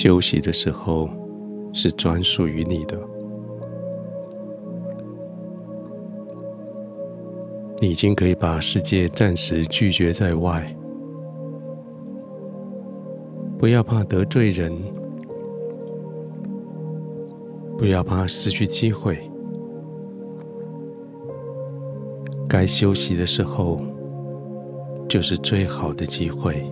休息的时候是专属于你的。你已经可以把世界暂时拒绝在外，不要怕得罪人，不要怕失去机会。该休息的时候，就是最好的机会。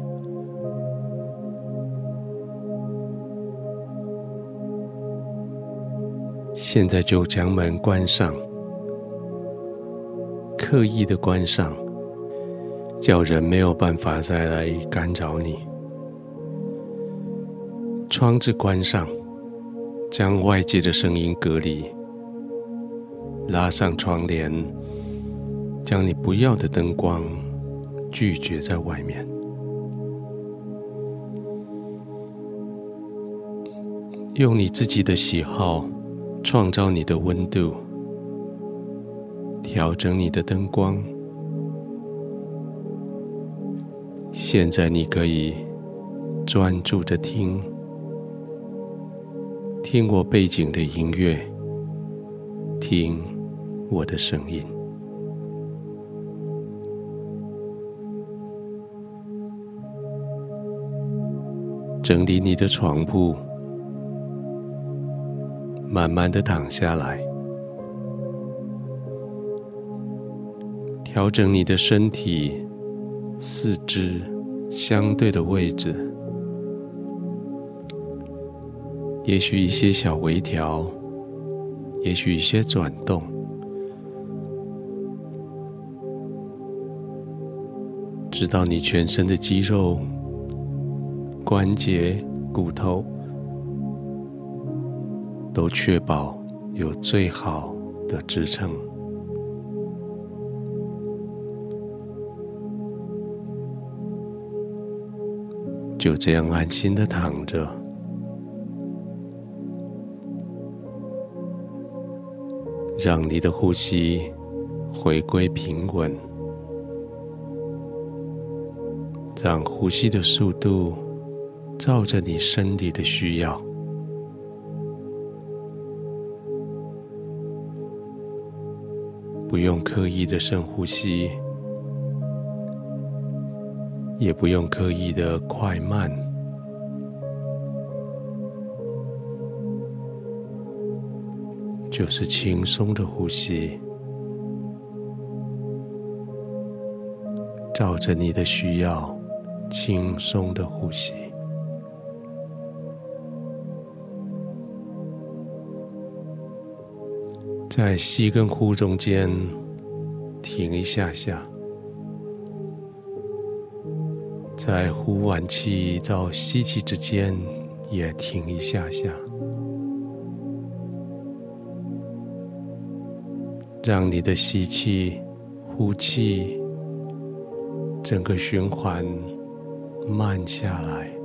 现在就将门关上。刻意的关上，叫人没有办法再来干扰你。窗子关上，将外界的声音隔离。拉上窗帘，将你不要的灯光拒绝在外面。用你自己的喜好，创造你的温度。调整你的灯光。现在你可以专注的听，听我背景的音乐，听我的声音。整理你的床铺，慢慢的躺下来。调整你的身体、四肢相对的位置，也许一些小微调，也许一些转动，直到你全身的肌肉、关节、骨头都确保有最好的支撑。就这样安心的躺着，让你的呼吸回归平稳，让呼吸的速度照着你身体的需要，不用刻意的深呼吸。也不用刻意的快慢，就是轻松的呼吸，照着你的需要，轻松的呼吸，在吸跟呼中间停一下下。在呼完气到吸气之间，也停一下下，让你的吸气、呼气整个循环慢下来，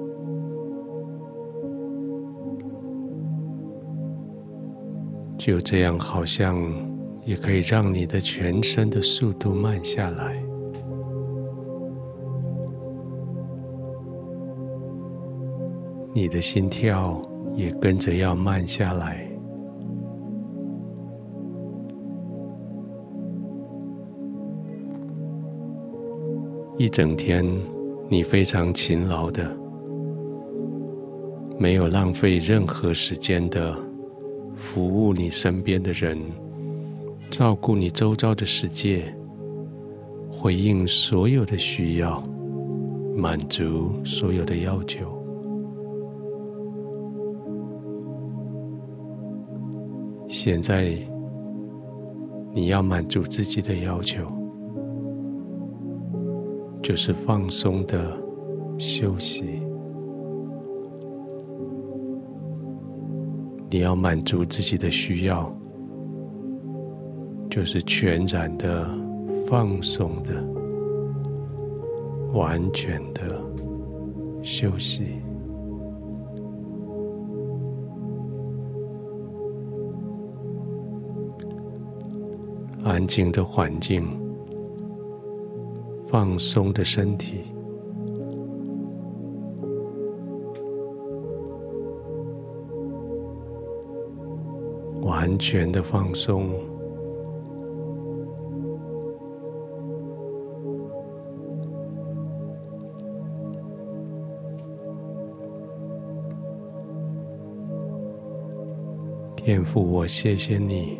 就这样，好像也可以让你的全身的速度慢下来。你的心跳也跟着要慢下来。一整天，你非常勤劳的，没有浪费任何时间的服务你身边的人，照顾你周遭的世界，回应所有的需要，满足所有的要求。现在，你要满足自己的要求，就是放松的休息。你要满足自己的需要，就是全然的放松的、完全的休息。安静的环境，放松的身体，全的放松。天父，我谢谢你，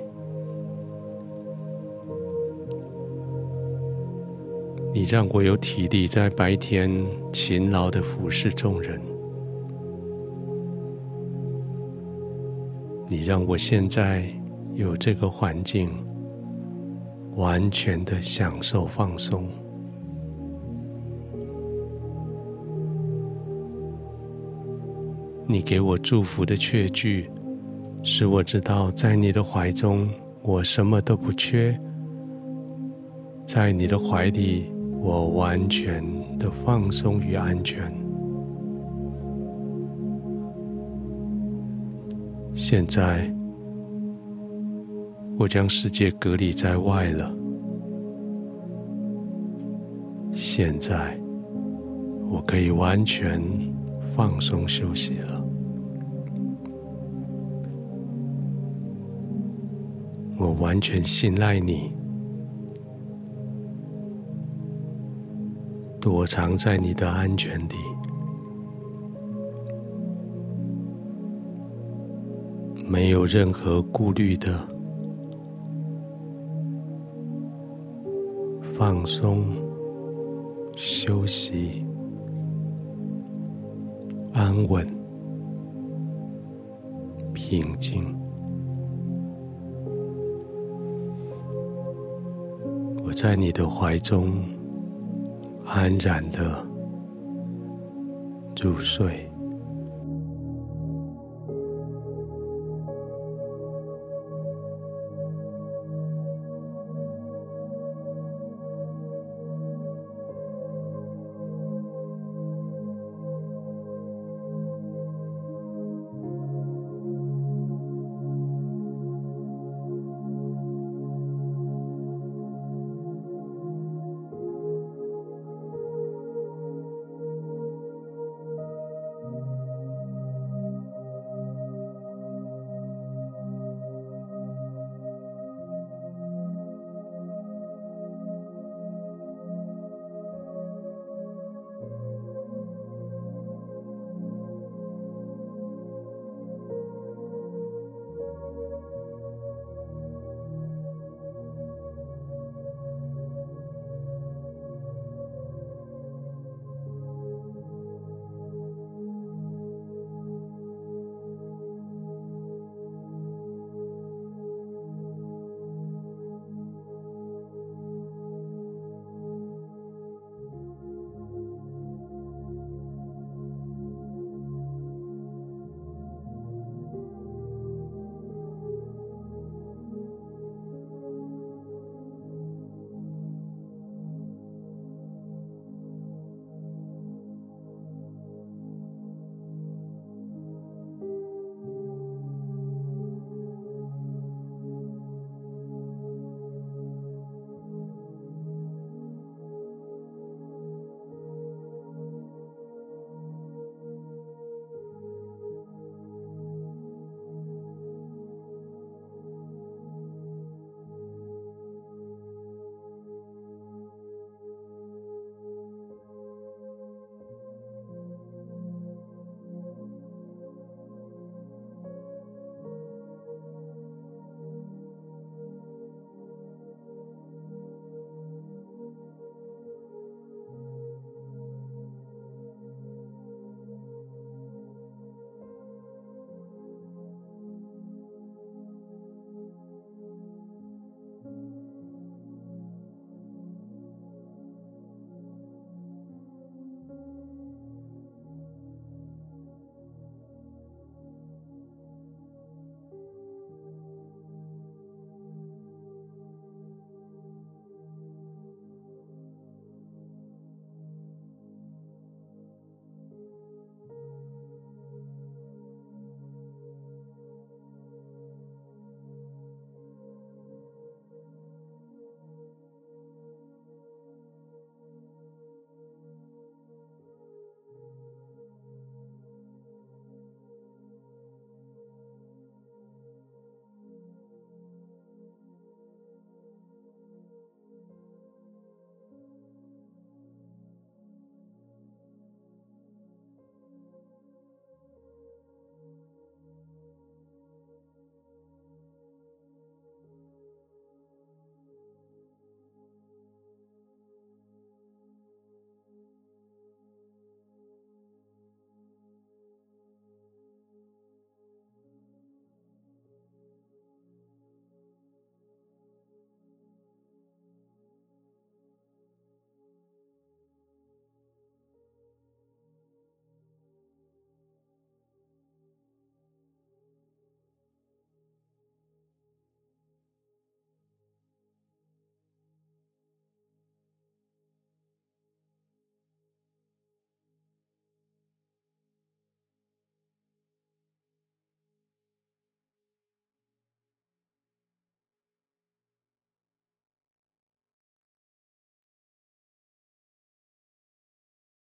你让我有体力在白天勤劳的服侍众人，你让我现在有这个环境，完全的享受放松，你给我祝福的确据。使我知道，在你的怀中，我什么都不缺；在你的怀里，我完全的放松与安全。现在，我将世界隔离在外了。现在，我可以完全放松休息了。我完全信赖你，躲藏在你的安全里，没有任何顾虑的放松、休息、安稳、平静。我在你的怀中安然的入睡。